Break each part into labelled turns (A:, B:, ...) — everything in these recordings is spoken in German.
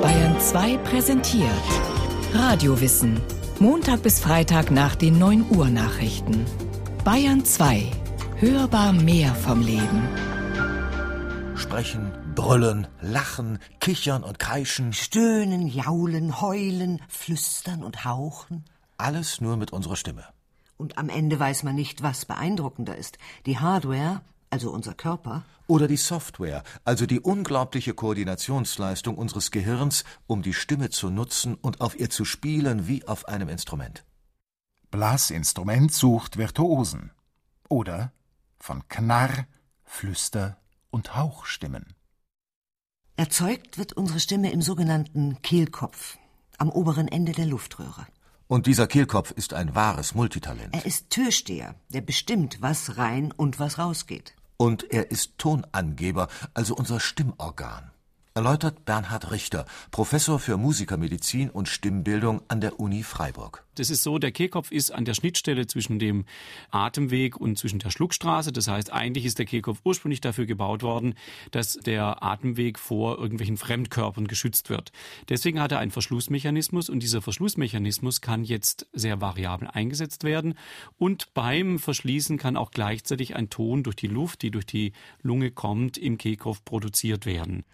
A: Bayern 2 präsentiert Radiowissen. Montag bis Freitag nach den 9 Uhr Nachrichten. Bayern 2. Hörbar mehr vom Leben.
B: Sprechen, brüllen, lachen, kichern und kreischen.
C: Stöhnen, jaulen, heulen, flüstern und hauchen.
B: Alles nur mit unserer Stimme.
C: Und am Ende weiß man nicht, was beeindruckender ist. Die Hardware, also unser Körper.
B: Oder die Software, also die unglaubliche Koordinationsleistung unseres Gehirns, um die Stimme zu nutzen und auf ihr zu spielen wie auf einem Instrument.
D: Blasinstrument sucht Virtuosen. Oder von Knarr, Flüster und Hauchstimmen.
C: Erzeugt wird unsere Stimme im sogenannten Kehlkopf, am oberen Ende der Luftröhre.
B: Und dieser Kehlkopf ist ein wahres Multitalent.
C: Er ist Türsteher, der bestimmt, was rein und was rausgeht.
B: Und er ist Tonangeber, also unser Stimmorgan erläutert Bernhard Richter, Professor für Musikermedizin und Stimmbildung an der Uni Freiburg.
E: Das ist so, der Kehlkopf ist an der Schnittstelle zwischen dem Atemweg und zwischen der Schluckstraße. Das heißt, eigentlich ist der Kehlkopf ursprünglich dafür gebaut worden, dass der Atemweg vor irgendwelchen Fremdkörpern geschützt wird. Deswegen hat er einen Verschlussmechanismus und dieser Verschlussmechanismus kann jetzt sehr variabel eingesetzt werden und beim Verschließen kann auch gleichzeitig ein Ton durch die Luft, die durch die Lunge kommt, im Kehlkopf produziert werden.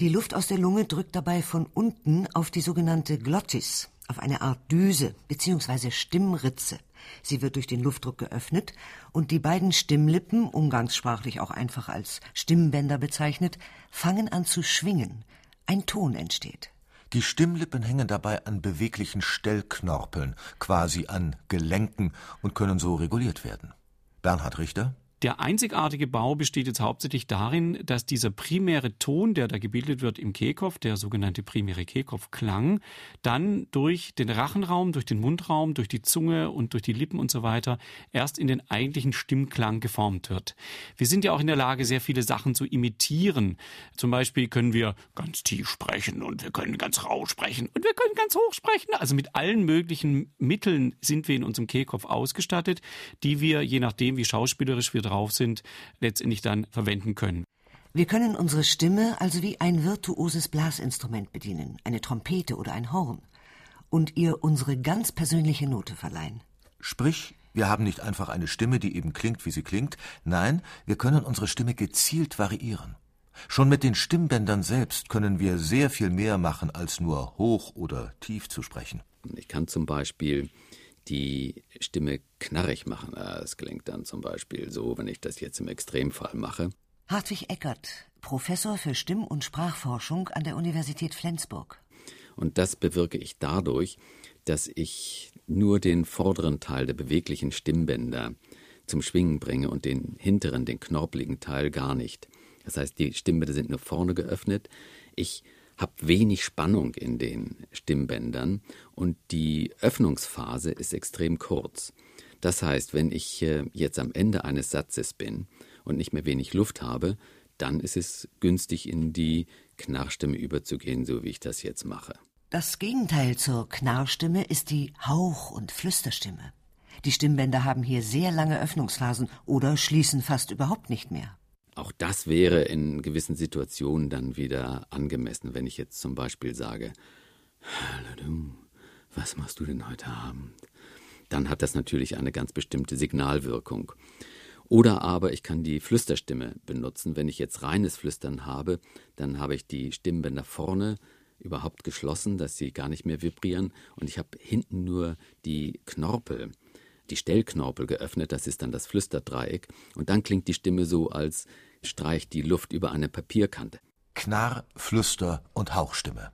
C: Die Luft aus der Lunge drückt dabei von unten auf die sogenannte Glottis, auf eine Art Düse bzw. Stimmritze. Sie wird durch den Luftdruck geöffnet und die beiden Stimmlippen, umgangssprachlich auch einfach als Stimmbänder bezeichnet, fangen an zu schwingen. Ein Ton entsteht.
B: Die Stimmlippen hängen dabei an beweglichen Stellknorpeln, quasi an Gelenken und können so reguliert werden. Bernhard Richter
E: der einzigartige Bau besteht jetzt hauptsächlich darin, dass dieser primäre Ton, der da gebildet wird im Kehlkopf, der sogenannte primäre Kehlkopfklang, dann durch den Rachenraum, durch den Mundraum, durch die Zunge und durch die Lippen und so weiter erst in den eigentlichen Stimmklang geformt wird. Wir sind ja auch in der Lage, sehr viele Sachen zu imitieren. Zum Beispiel können wir ganz tief sprechen und wir können ganz rau sprechen und wir können ganz hoch sprechen. Also mit allen möglichen Mitteln sind wir in unserem Kehlkopf ausgestattet, die wir, je nachdem, wie schauspielerisch wir drauf sind, letztendlich dann verwenden können.
C: Wir können unsere Stimme also wie ein virtuoses Blasinstrument bedienen, eine Trompete oder ein Horn, und ihr unsere ganz persönliche Note verleihen.
B: Sprich, wir haben nicht einfach eine Stimme, die eben klingt, wie sie klingt, nein, wir können unsere Stimme gezielt variieren. Schon mit den Stimmbändern selbst können wir sehr viel mehr machen, als nur hoch oder tief zu sprechen.
F: Ich kann zum Beispiel die Stimme knarrig machen. Es klingt dann zum Beispiel so, wenn ich das jetzt im Extremfall mache.
C: Hartwig Eckert, Professor für Stimm- und Sprachforschung an der Universität Flensburg.
F: Und das bewirke ich dadurch, dass ich nur den vorderen Teil der beweglichen Stimmbänder zum Schwingen bringe und den hinteren, den knorpeligen Teil gar nicht. Das heißt, die Stimmbänder sind nur vorne geöffnet. Ich habe wenig Spannung in den Stimmbändern und die Öffnungsphase ist extrem kurz. Das heißt, wenn ich äh, jetzt am Ende eines Satzes bin und nicht mehr wenig Luft habe, dann ist es günstig, in die Knarrstimme überzugehen, so wie ich das jetzt mache.
C: Das Gegenteil zur Knarrstimme ist die Hauch- und Flüsterstimme. Die Stimmbänder haben hier sehr lange Öffnungsphasen oder schließen fast überhaupt nicht mehr.
F: Auch das wäre in gewissen Situationen dann wieder angemessen, wenn ich jetzt zum Beispiel sage, Hallo du, was machst du denn heute Abend? Dann hat das natürlich eine ganz bestimmte Signalwirkung. Oder aber ich kann die Flüsterstimme benutzen. Wenn ich jetzt reines Flüstern habe, dann habe ich die Stimmbänder vorne überhaupt geschlossen, dass sie gar nicht mehr vibrieren und ich habe hinten nur die Knorpel die Stellknorpel geöffnet, das ist dann das Flüsterdreieck, und dann klingt die Stimme so, als streicht die Luft über eine Papierkante.
B: Knarr, Flüster und Hauchstimme.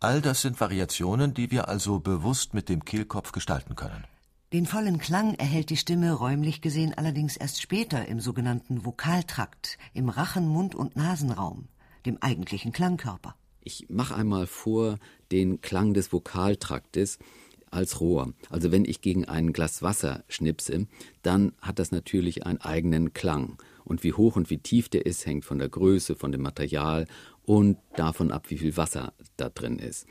B: All das sind Variationen, die wir also bewusst mit dem Kehlkopf gestalten können.
C: Den vollen Klang erhält die Stimme räumlich gesehen allerdings erst später im sogenannten Vokaltrakt, im Rachen-, Mund- und Nasenraum, dem eigentlichen Klangkörper.
F: Ich mache einmal vor den Klang des Vokaltraktes als Rohr. Also wenn ich gegen ein Glas Wasser schnipse, dann hat das natürlich einen eigenen Klang. Und wie hoch und wie tief der ist, hängt von der Größe, von dem Material und davon ab, wie viel Wasser da drin ist.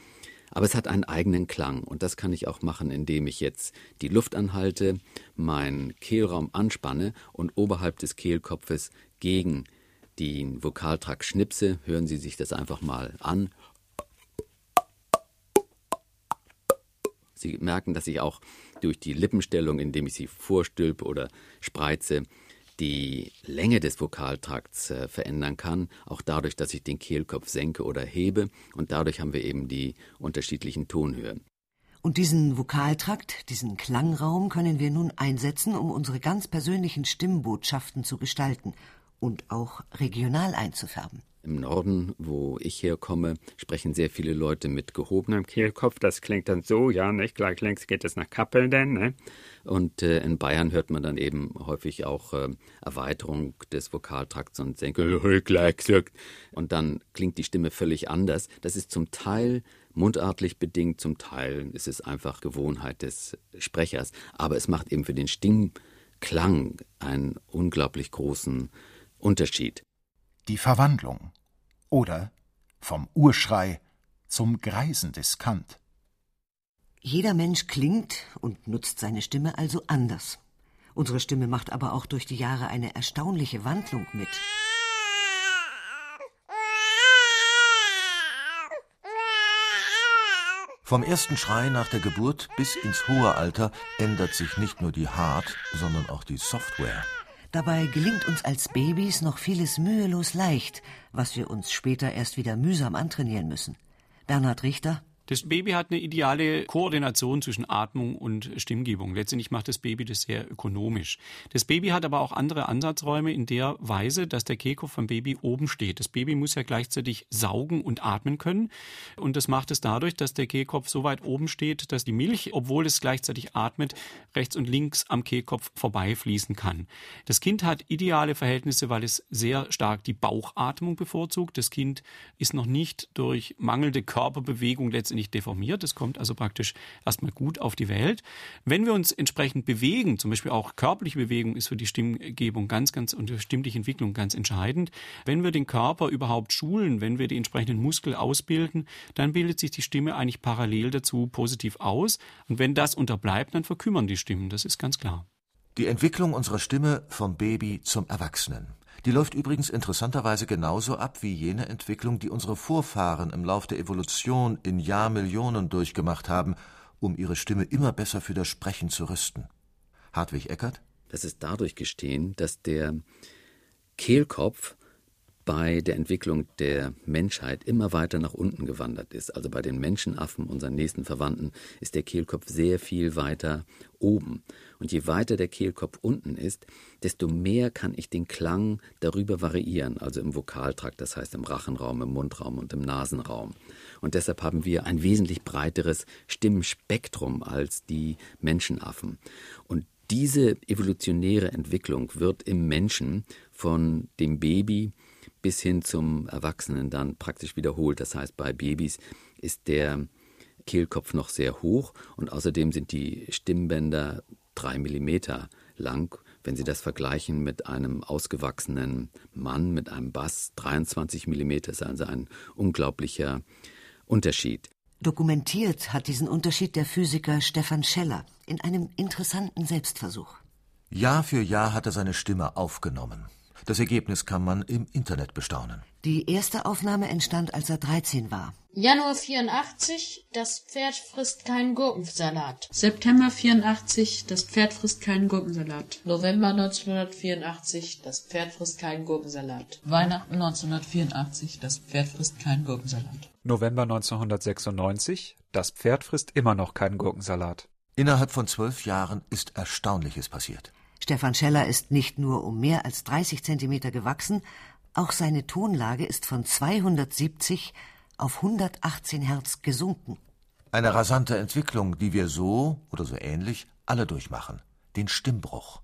F: Aber es hat einen eigenen Klang und das kann ich auch machen, indem ich jetzt die Luft anhalte, meinen Kehlraum anspanne und oberhalb des Kehlkopfes gegen den Vokaltrakt schnipse. Hören Sie sich das einfach mal an. Sie merken, dass ich auch durch die Lippenstellung, indem ich sie vorstülpe oder spreize, die Länge des Vokaltrakts äh, verändern kann, auch dadurch, dass ich den Kehlkopf senke oder hebe und dadurch haben wir eben die unterschiedlichen Tonhöhen.
C: Und diesen Vokaltrakt, diesen Klangraum können wir nun einsetzen, um unsere ganz persönlichen Stimmbotschaften zu gestalten und auch regional einzufärben.
F: Im Norden, wo ich herkomme, sprechen sehr viele Leute mit gehobenem Kehlkopf. Das klingt dann so, ja, nicht? Gleich links geht es nach Kappeln denn, ne? Und äh, in Bayern hört man dann eben häufig auch äh, Erweiterung des Vokaltrakts und Senkel. Und dann klingt die Stimme völlig anders. Das ist zum Teil mundartlich bedingt, zum Teil ist es einfach Gewohnheit des Sprechers. Aber es macht eben für den Stimmklang einen unglaublich großen Unterschied
D: die Verwandlung oder vom Urschrei zum Greisen Diskant.
C: Jeder Mensch klingt und nutzt seine Stimme also anders. Unsere Stimme macht aber auch durch die Jahre eine erstaunliche Wandlung mit.
B: Vom ersten Schrei nach der Geburt bis ins hohe Alter ändert sich nicht nur die Hard-, sondern auch die Software.
C: Dabei gelingt uns als Babys noch vieles mühelos leicht, was wir uns später erst wieder mühsam antrainieren müssen. Bernhard Richter
E: das Baby hat eine ideale Koordination zwischen Atmung und Stimmgebung. Letztendlich macht das Baby das sehr ökonomisch. Das Baby hat aber auch andere Ansatzräume in der Weise, dass der Kehlkopf vom Baby oben steht. Das Baby muss ja gleichzeitig saugen und atmen können. Und das macht es dadurch, dass der Kehlkopf so weit oben steht, dass die Milch, obwohl es gleichzeitig atmet, rechts und links am Kehlkopf vorbeifließen kann. Das Kind hat ideale Verhältnisse, weil es sehr stark die Bauchatmung bevorzugt. Das Kind ist noch nicht durch mangelnde Körperbewegung letztendlich nicht deformiert. Es kommt also praktisch erstmal gut auf die Welt. Wenn wir uns entsprechend bewegen, zum Beispiel auch körperliche Bewegung ist für die Stimmgebung ganz, ganz und die stimmliche Entwicklung ganz entscheidend. Wenn wir den Körper überhaupt schulen, wenn wir die entsprechenden Muskel ausbilden, dann bildet sich die Stimme eigentlich parallel dazu positiv aus. Und wenn das unterbleibt, dann verkümmern die Stimmen. Das ist ganz klar.
B: Die Entwicklung unserer Stimme vom Baby zum Erwachsenen. Die läuft übrigens interessanterweise genauso ab wie jene Entwicklung, die unsere Vorfahren im Lauf der Evolution in Jahrmillionen durchgemacht haben, um ihre Stimme immer besser für das Sprechen zu rüsten. Hartwig Eckert?
F: Das ist dadurch gestehen, dass der Kehlkopf bei der Entwicklung der Menschheit immer weiter nach unten gewandert ist. Also bei den Menschenaffen, unseren nächsten Verwandten, ist der Kehlkopf sehr viel weiter oben. Und je weiter der Kehlkopf unten ist, desto mehr kann ich den Klang darüber variieren, also im Vokaltrakt, das heißt im Rachenraum, im Mundraum und im Nasenraum. Und deshalb haben wir ein wesentlich breiteres Stimmspektrum als die Menschenaffen. Und diese evolutionäre Entwicklung wird im Menschen von dem Baby bis hin zum Erwachsenen dann praktisch wiederholt. Das heißt, bei Babys ist der Kehlkopf noch sehr hoch und außerdem sind die Stimmbänder drei Millimeter lang. Wenn Sie das vergleichen mit einem ausgewachsenen Mann mit einem Bass, 23 Millimeter ist also ein unglaublicher Unterschied.
C: Dokumentiert hat diesen Unterschied der Physiker Stefan Scheller in einem interessanten Selbstversuch.
B: Jahr für Jahr hat er seine Stimme aufgenommen. Das Ergebnis kann man im Internet bestaunen.
C: Die erste Aufnahme entstand, als er 13 war.
G: Januar 84, das Pferd frisst keinen Gurkensalat.
H: September 84, das Pferd frisst keinen Gurkensalat.
G: November 1984, das Pferd frisst keinen Gurkensalat.
H: Weihnachten 1984, das Pferd frisst keinen Gurkensalat.
I: November 1996, das Pferd frisst immer noch keinen Gurkensalat.
B: Innerhalb von zwölf Jahren ist Erstaunliches passiert.
C: Stefan Scheller ist nicht nur um mehr als 30 Zentimeter gewachsen, auch seine Tonlage ist von 270 auf 118 Hertz gesunken.
B: Eine rasante Entwicklung, die wir so oder so ähnlich alle durchmachen. Den Stimmbruch.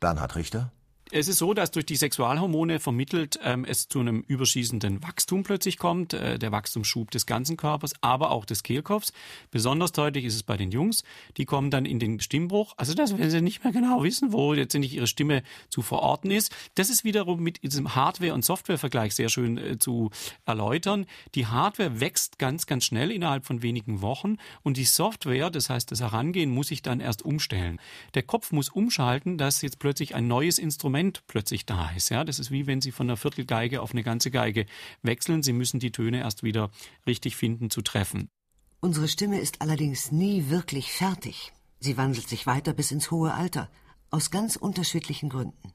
B: Bernhard Richter?
E: Es ist so, dass durch die Sexualhormone vermittelt ähm, es zu einem überschießenden Wachstum plötzlich kommt, äh, der Wachstumsschub des ganzen Körpers, aber auch des Kehlkopfs. Besonders deutlich ist es bei den Jungs. Die kommen dann in den Stimmbruch. Also das, wenn sie nicht mehr genau wissen, wo letztendlich ihre Stimme zu verorten ist. Das ist wiederum mit diesem Hardware- und Software-Vergleich sehr schön äh, zu erläutern. Die Hardware wächst ganz, ganz schnell innerhalb von wenigen Wochen und die Software, das heißt das Herangehen, muss sich dann erst umstellen. Der Kopf muss umschalten, dass jetzt plötzlich ein neues Instrument Instrument plötzlich da ist. Ja, das ist wie wenn Sie von einer Viertelgeige auf eine ganze Geige wechseln. Sie müssen die Töne erst wieder richtig finden zu treffen.
C: Unsere Stimme ist allerdings nie wirklich fertig. Sie wandelt sich weiter bis ins hohe Alter, aus ganz unterschiedlichen Gründen.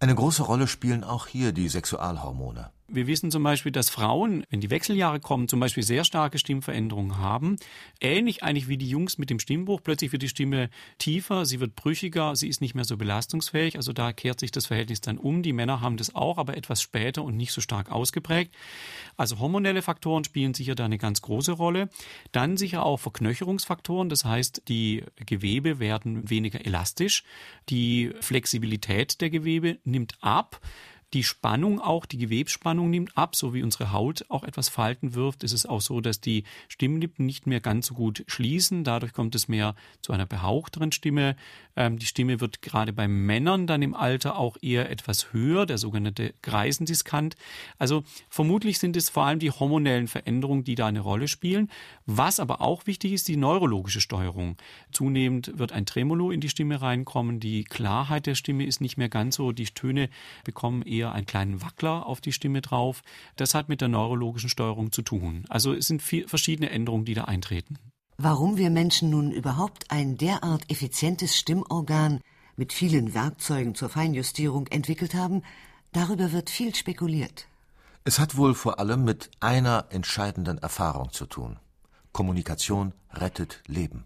B: Eine große Rolle spielen auch hier die Sexualhormone.
E: Wir wissen zum Beispiel, dass Frauen, wenn die Wechseljahre kommen, zum Beispiel sehr starke Stimmveränderungen haben. Ähnlich eigentlich wie die Jungs mit dem Stimmbruch. Plötzlich wird die Stimme tiefer, sie wird brüchiger, sie ist nicht mehr so belastungsfähig. Also da kehrt sich das Verhältnis dann um. Die Männer haben das auch, aber etwas später und nicht so stark ausgeprägt. Also hormonelle Faktoren spielen sicher da eine ganz große Rolle. Dann sicher auch Verknöcherungsfaktoren. Das heißt, die Gewebe werden weniger elastisch. Die Flexibilität der Gewebe nimmt ab. Die Spannung auch, die Gewebsspannung nimmt ab, so wie unsere Haut auch etwas Falten wirft. Es ist auch so, dass die Stimmlippen nicht mehr ganz so gut schließen. Dadurch kommt es mehr zu einer behauchteren Stimme. Ähm, die Stimme wird gerade bei Männern dann im Alter auch eher etwas höher, der sogenannte Greisendiskant. Also vermutlich sind es vor allem die hormonellen Veränderungen, die da eine Rolle spielen. Was aber auch wichtig ist, die neurologische Steuerung. Zunehmend wird ein Tremolo in die Stimme reinkommen. Die Klarheit der Stimme ist nicht mehr ganz so. Die Töne bekommen eher eher einen kleinen Wackler auf die Stimme drauf. Das hat mit der neurologischen Steuerung zu tun. Also es sind viel, verschiedene Änderungen, die da eintreten.
C: Warum wir Menschen nun überhaupt ein derart effizientes Stimmorgan mit vielen Werkzeugen zur Feinjustierung entwickelt haben, darüber wird viel spekuliert.
B: Es hat wohl vor allem mit einer entscheidenden Erfahrung zu tun. Kommunikation rettet Leben.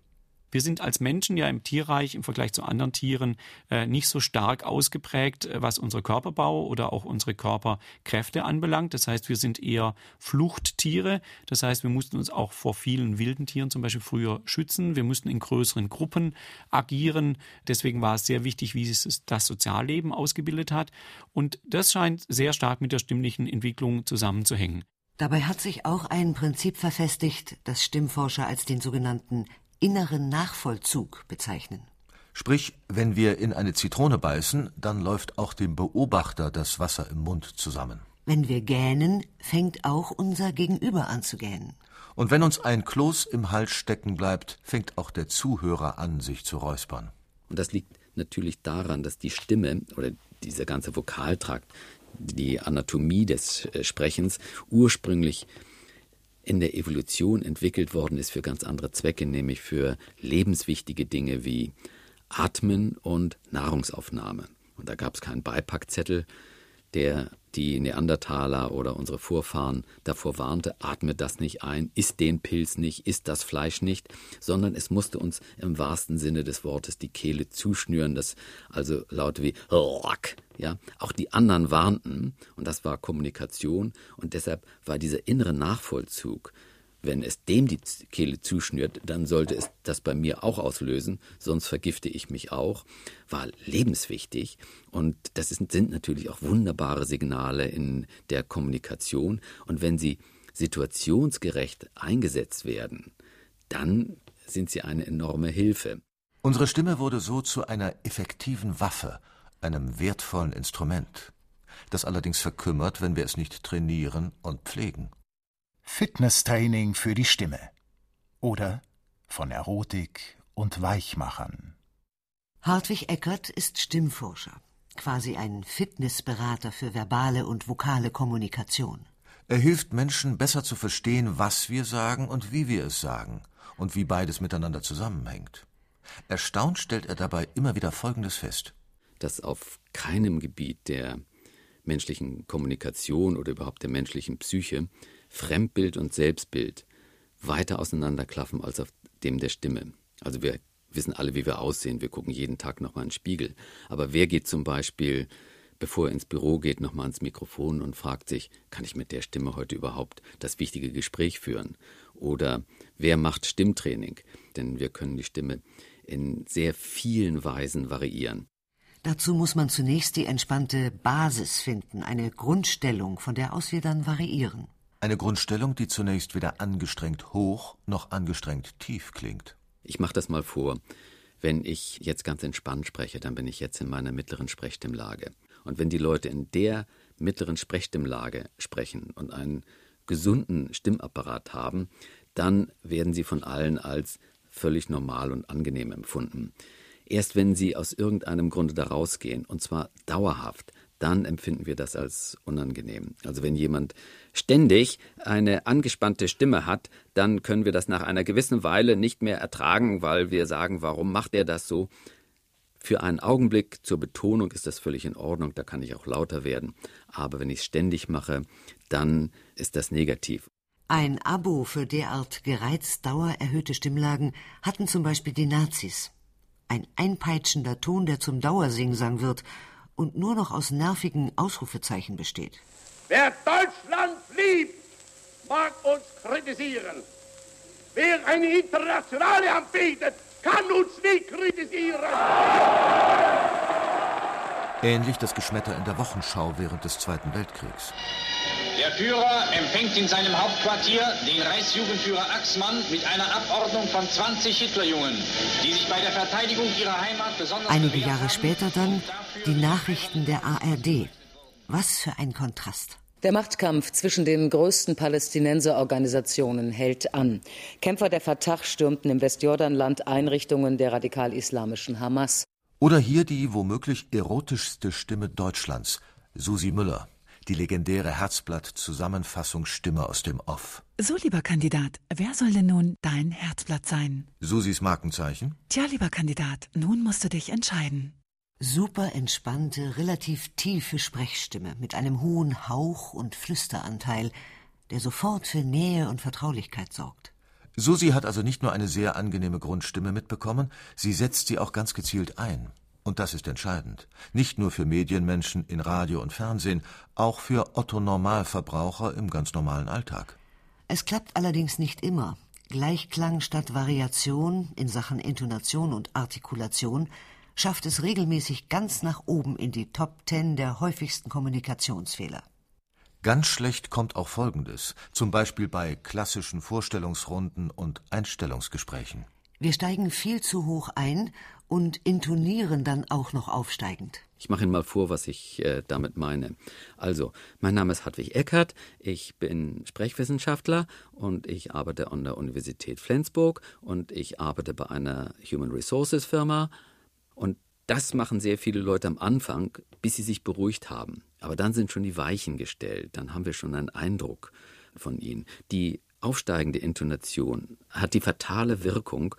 E: Wir sind als Menschen ja im Tierreich im Vergleich zu anderen Tieren äh, nicht so stark ausgeprägt, äh, was unsere Körperbau oder auch unsere Körperkräfte anbelangt. Das heißt, wir sind eher Fluchttiere. Das heißt, wir mussten uns auch vor vielen wilden Tieren zum Beispiel früher schützen. Wir mussten in größeren Gruppen agieren. Deswegen war es sehr wichtig, wie sich das Sozialleben ausgebildet hat. Und das scheint sehr stark mit der stimmlichen Entwicklung zusammenzuhängen.
C: Dabei hat sich auch ein Prinzip verfestigt, das Stimmforscher als den sogenannten inneren Nachvollzug bezeichnen.
B: Sprich, wenn wir in eine Zitrone beißen, dann läuft auch dem Beobachter das Wasser im Mund zusammen.
C: Wenn wir gähnen, fängt auch unser Gegenüber an zu gähnen.
B: Und wenn uns ein Kloß im Hals stecken bleibt, fängt auch der Zuhörer an, sich zu räuspern.
F: Und das liegt natürlich daran, dass die Stimme oder dieser ganze Vokaltrakt, die Anatomie des äh, Sprechens ursprünglich in der Evolution entwickelt worden ist für ganz andere Zwecke, nämlich für lebenswichtige Dinge wie Atmen und Nahrungsaufnahme. Und da gab es keinen Beipackzettel, der die Neandertaler oder unsere Vorfahren davor warnte, atme das nicht ein, isst den Pilz nicht, isst das Fleisch nicht, sondern es musste uns im wahrsten Sinne des Wortes die Kehle zuschnüren, das also Laute wie Rock, ja, auch die anderen warnten und das war Kommunikation und deshalb war dieser innere Nachvollzug wenn es dem die Kehle zuschnürt, dann sollte es das bei mir auch auslösen, sonst vergifte ich mich auch, war lebenswichtig. Und das ist, sind natürlich auch wunderbare Signale in der Kommunikation. Und wenn sie situationsgerecht eingesetzt werden, dann sind sie eine enorme Hilfe.
B: Unsere Stimme wurde so zu einer effektiven Waffe, einem wertvollen Instrument, das allerdings verkümmert, wenn wir es nicht trainieren und pflegen.
D: Fitnesstraining für die Stimme oder von Erotik und Weichmachern.
C: Hartwig Eckert ist Stimmforscher, quasi ein Fitnessberater für verbale und vokale Kommunikation.
B: Er hilft Menschen besser zu verstehen, was wir sagen und wie wir es sagen und wie beides miteinander zusammenhängt. Erstaunt stellt er dabei immer wieder Folgendes fest.
F: Dass auf keinem Gebiet der menschlichen Kommunikation oder überhaupt der menschlichen Psyche Fremdbild und Selbstbild weiter auseinanderklaffen als auf dem der Stimme. Also wir wissen alle, wie wir aussehen. Wir gucken jeden Tag nochmal in den Spiegel. Aber wer geht zum Beispiel, bevor er ins Büro geht, nochmal ans Mikrofon und fragt sich, kann ich mit der Stimme heute überhaupt das wichtige Gespräch führen? Oder wer macht Stimmtraining? Denn wir können die Stimme in sehr vielen Weisen variieren.
C: Dazu muss man zunächst die entspannte Basis finden, eine Grundstellung, von der aus wir dann variieren.
B: Eine Grundstellung, die zunächst weder angestrengt hoch noch angestrengt tief klingt.
F: Ich mache das mal vor. Wenn ich jetzt ganz entspannt spreche, dann bin ich jetzt in meiner mittleren Sprechstimmlage. Und wenn die Leute in der mittleren Sprechstimmlage sprechen und einen gesunden Stimmapparat haben, dann werden sie von allen als völlig normal und angenehm empfunden. Erst wenn sie aus irgendeinem Grunde da rausgehen, und zwar dauerhaft, dann empfinden wir das als unangenehm. Also wenn jemand ständig eine angespannte Stimme hat, dann können wir das nach einer gewissen Weile nicht mehr ertragen, weil wir sagen, warum macht er das so? Für einen Augenblick zur Betonung ist das völlig in Ordnung, da kann ich auch lauter werden. Aber wenn ich es ständig mache, dann ist das negativ.
C: Ein Abo für derart gereizt dauererhöhte Stimmlagen hatten zum Beispiel die Nazis. Ein einpeitschender Ton, der zum Dauersingsang wird und nur noch aus nervigen Ausrufezeichen besteht.
J: Wer Deutschland mag uns kritisieren. Wer eine Internationale anbietet, kann uns nicht kritisieren.
B: Ähnlich das Geschmetter in der Wochenschau während des Zweiten Weltkriegs.
K: Der Führer empfängt in seinem Hauptquartier den Reichsjugendführer Axmann mit einer Abordnung von 20 Hitlerjungen, die sich bei der Verteidigung ihrer Heimat besonders
C: Einige Jahre später dann die Nachrichten der ARD. Was für ein Kontrast.
L: Der Machtkampf zwischen den größten Palästinenserorganisationen hält an. Kämpfer der Fatah stürmten im Westjordanland Einrichtungen der radikal-islamischen Hamas.
B: Oder hier die womöglich erotischste Stimme Deutschlands, Susi Müller die legendäre Herzblatt-Zusammenfassungsstimme aus dem Off.
M: So, lieber Kandidat, wer soll denn nun dein Herzblatt sein?
B: Susis Markenzeichen?
M: Tja, lieber Kandidat, nun musst du dich entscheiden.
C: Super entspannte, relativ tiefe Sprechstimme mit einem hohen Hauch- und Flüsteranteil, der sofort für Nähe und Vertraulichkeit sorgt.
B: Susi hat also nicht nur eine sehr angenehme Grundstimme mitbekommen, sie setzt sie auch ganz gezielt ein. Und das ist entscheidend. Nicht nur für Medienmenschen in Radio und Fernsehen, auch für Otto Normalverbraucher im ganz normalen Alltag.
C: Es klappt allerdings nicht immer. Gleichklang statt Variation in Sachen Intonation und Artikulation schafft es regelmäßig ganz nach oben in die Top Ten der häufigsten Kommunikationsfehler.
B: Ganz schlecht kommt auch Folgendes, zum Beispiel bei klassischen Vorstellungsrunden und Einstellungsgesprächen.
C: Wir steigen viel zu hoch ein und intonieren dann auch noch aufsteigend.
F: Ich mache Ihnen mal vor, was ich äh, damit meine. Also, mein Name ist Hartwig Eckert, ich bin Sprechwissenschaftler und ich arbeite an der Universität Flensburg und ich arbeite bei einer Human Resources Firma und das machen sehr viele Leute am Anfang, bis sie sich beruhigt haben. Aber dann sind schon die Weichen gestellt, dann haben wir schon einen Eindruck von ihnen. Die aufsteigende Intonation hat die fatale Wirkung,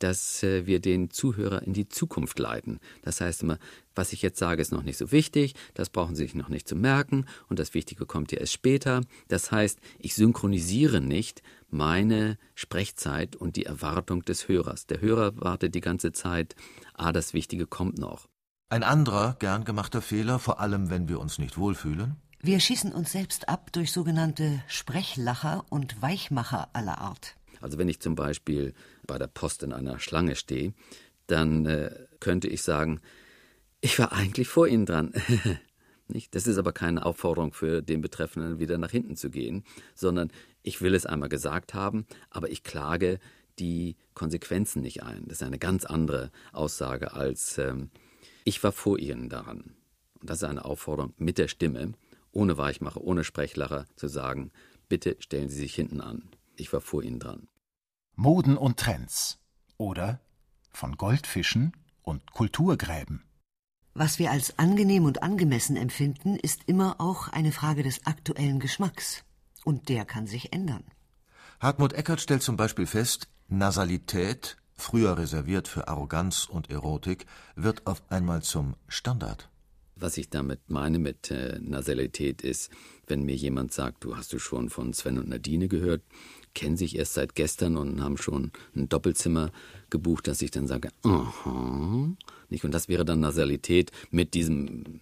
F: dass äh, wir den Zuhörer in die Zukunft leiten. Das heißt immer, was ich jetzt sage, ist noch nicht so wichtig, das brauchen Sie sich noch nicht zu merken und das Wichtige kommt ja erst später. Das heißt, ich synchronisiere nicht meine Sprechzeit und die Erwartung des Hörers. Der Hörer wartet die ganze Zeit, ah, das Wichtige kommt noch.
B: Ein anderer gern gemachter Fehler, vor allem wenn wir uns nicht wohlfühlen,
C: wir schießen uns selbst ab durch sogenannte Sprechlacher und Weichmacher aller Art.
F: Also wenn ich zum Beispiel bei der Post in einer Schlange stehe, dann äh, könnte ich sagen, ich war eigentlich vor Ihnen dran. Nicht? Das ist aber keine Aufforderung für den Betreffenden, wieder nach hinten zu gehen, sondern ich will es einmal gesagt haben, aber ich klage die Konsequenzen nicht ein. Das ist eine ganz andere Aussage als ähm, ich war vor Ihnen daran. Und das ist eine Aufforderung mit der Stimme ohne Weichmacher, ohne Sprechlacher zu sagen, bitte stellen Sie sich hinten an. Ich war vor Ihnen dran.
D: Moden und Trends oder von Goldfischen und Kulturgräben.
C: Was wir als angenehm und angemessen empfinden, ist immer auch eine Frage des aktuellen Geschmacks. Und der kann sich ändern.
B: Hartmut Eckert stellt zum Beispiel fest, Nasalität, früher reserviert für Arroganz und Erotik, wird auf einmal zum Standard.
F: Was ich damit meine mit äh, Nasalität ist, wenn mir jemand sagt, du hast du schon von Sven und Nadine gehört, kennen sich erst seit gestern und haben schon ein Doppelzimmer gebucht, dass ich dann sage, aha, nicht? Und das wäre dann Nasalität mit diesem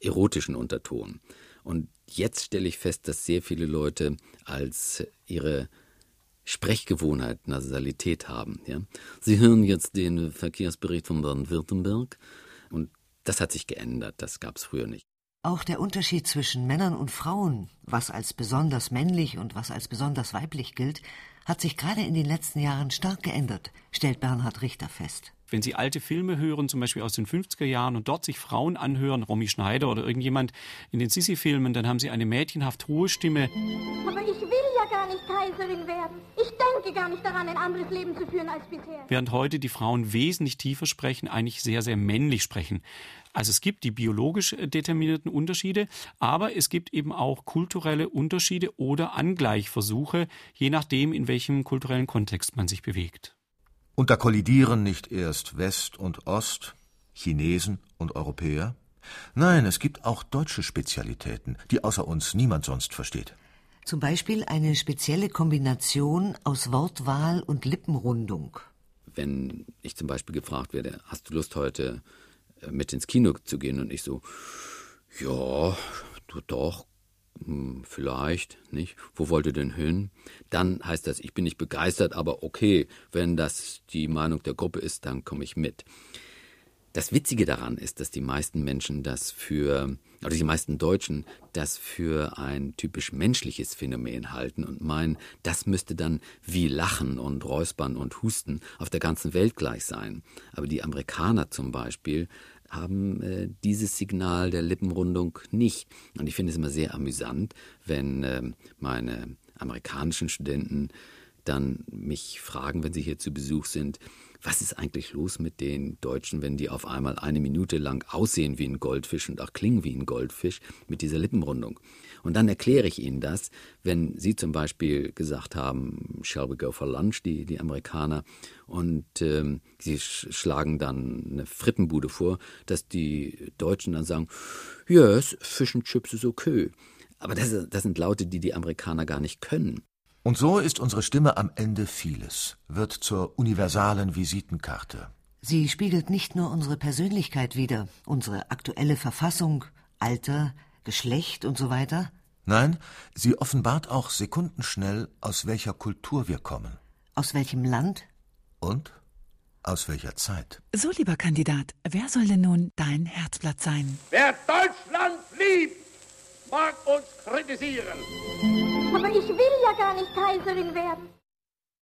F: erotischen Unterton. Und jetzt stelle ich fest, dass sehr viele Leute als ihre Sprechgewohnheit Nasalität haben. Ja? Sie hören jetzt den Verkehrsbericht von Baden-Württemberg und das hat sich geändert, das gab es früher nicht.
C: Auch der Unterschied zwischen Männern und Frauen, was als besonders männlich und was als besonders weiblich gilt, hat sich gerade in den letzten Jahren stark geändert, stellt Bernhard Richter fest.
E: Wenn Sie alte Filme hören, zum Beispiel aus den 50er Jahren, und dort sich Frauen anhören, Romy Schneider oder irgendjemand in den Sissi-Filmen, dann haben sie eine mädchenhaft hohe Stimme.
N: Aber ich will ja gar nicht Kaiserin werden. Ich denke gar nicht daran, ein anderes Leben zu führen als bisher.
E: Während heute die Frauen wesentlich tiefer sprechen, eigentlich sehr, sehr männlich sprechen. Also es gibt die biologisch determinierten Unterschiede, aber es gibt eben auch kulturelle Unterschiede oder Angleichversuche, je nachdem, in welchem kulturellen Kontext man sich bewegt.
B: Und da kollidieren nicht erst West und Ost, Chinesen und Europäer? Nein, es gibt auch deutsche Spezialitäten, die außer uns niemand sonst versteht.
C: Zum Beispiel eine spezielle Kombination aus Wortwahl und Lippenrundung.
F: Wenn ich zum Beispiel gefragt werde, hast du Lust heute äh, mit ins Kino zu gehen? Und ich so, ja, du doch, hm, vielleicht, nicht? Wo wollt ihr denn hin? Dann heißt das, ich bin nicht begeistert, aber okay, wenn das die Meinung der Gruppe ist, dann komme ich mit. Das Witzige daran ist, dass die meisten Menschen das für, oder die meisten Deutschen das für ein typisch menschliches Phänomen halten und meinen, das müsste dann wie Lachen und Räuspern und Husten auf der ganzen Welt gleich sein. Aber die Amerikaner zum Beispiel haben äh, dieses Signal der Lippenrundung nicht. Und ich finde es immer sehr amüsant, wenn äh, meine amerikanischen Studenten dann mich fragen, wenn sie hier zu Besuch sind, was ist eigentlich los mit den Deutschen, wenn die auf einmal eine Minute lang aussehen wie ein Goldfisch und auch klingen wie ein Goldfisch mit dieser Lippenrundung? Und dann erkläre ich ihnen das, wenn sie zum Beispiel gesagt haben, shall we go for lunch, die, die Amerikaner, und ähm, sie schlagen dann eine Frittenbude vor, dass die Deutschen dann sagen, yes, Fish and Chips is okay. Aber das, das sind Laute, die die Amerikaner gar nicht können.
B: Und so ist unsere Stimme am Ende vieles, wird zur universalen Visitenkarte.
C: Sie spiegelt nicht nur unsere Persönlichkeit wider, unsere aktuelle Verfassung, Alter, Geschlecht und so weiter.
B: Nein, sie offenbart auch sekundenschnell, aus welcher Kultur wir kommen.
C: Aus welchem Land?
B: Und aus welcher Zeit.
M: So, lieber Kandidat, wer soll denn nun dein Herzblatt sein?
J: Wer Deutschland liebt, mag uns kritisieren.
N: Aber ich will ja gar nicht Kaiserin werden.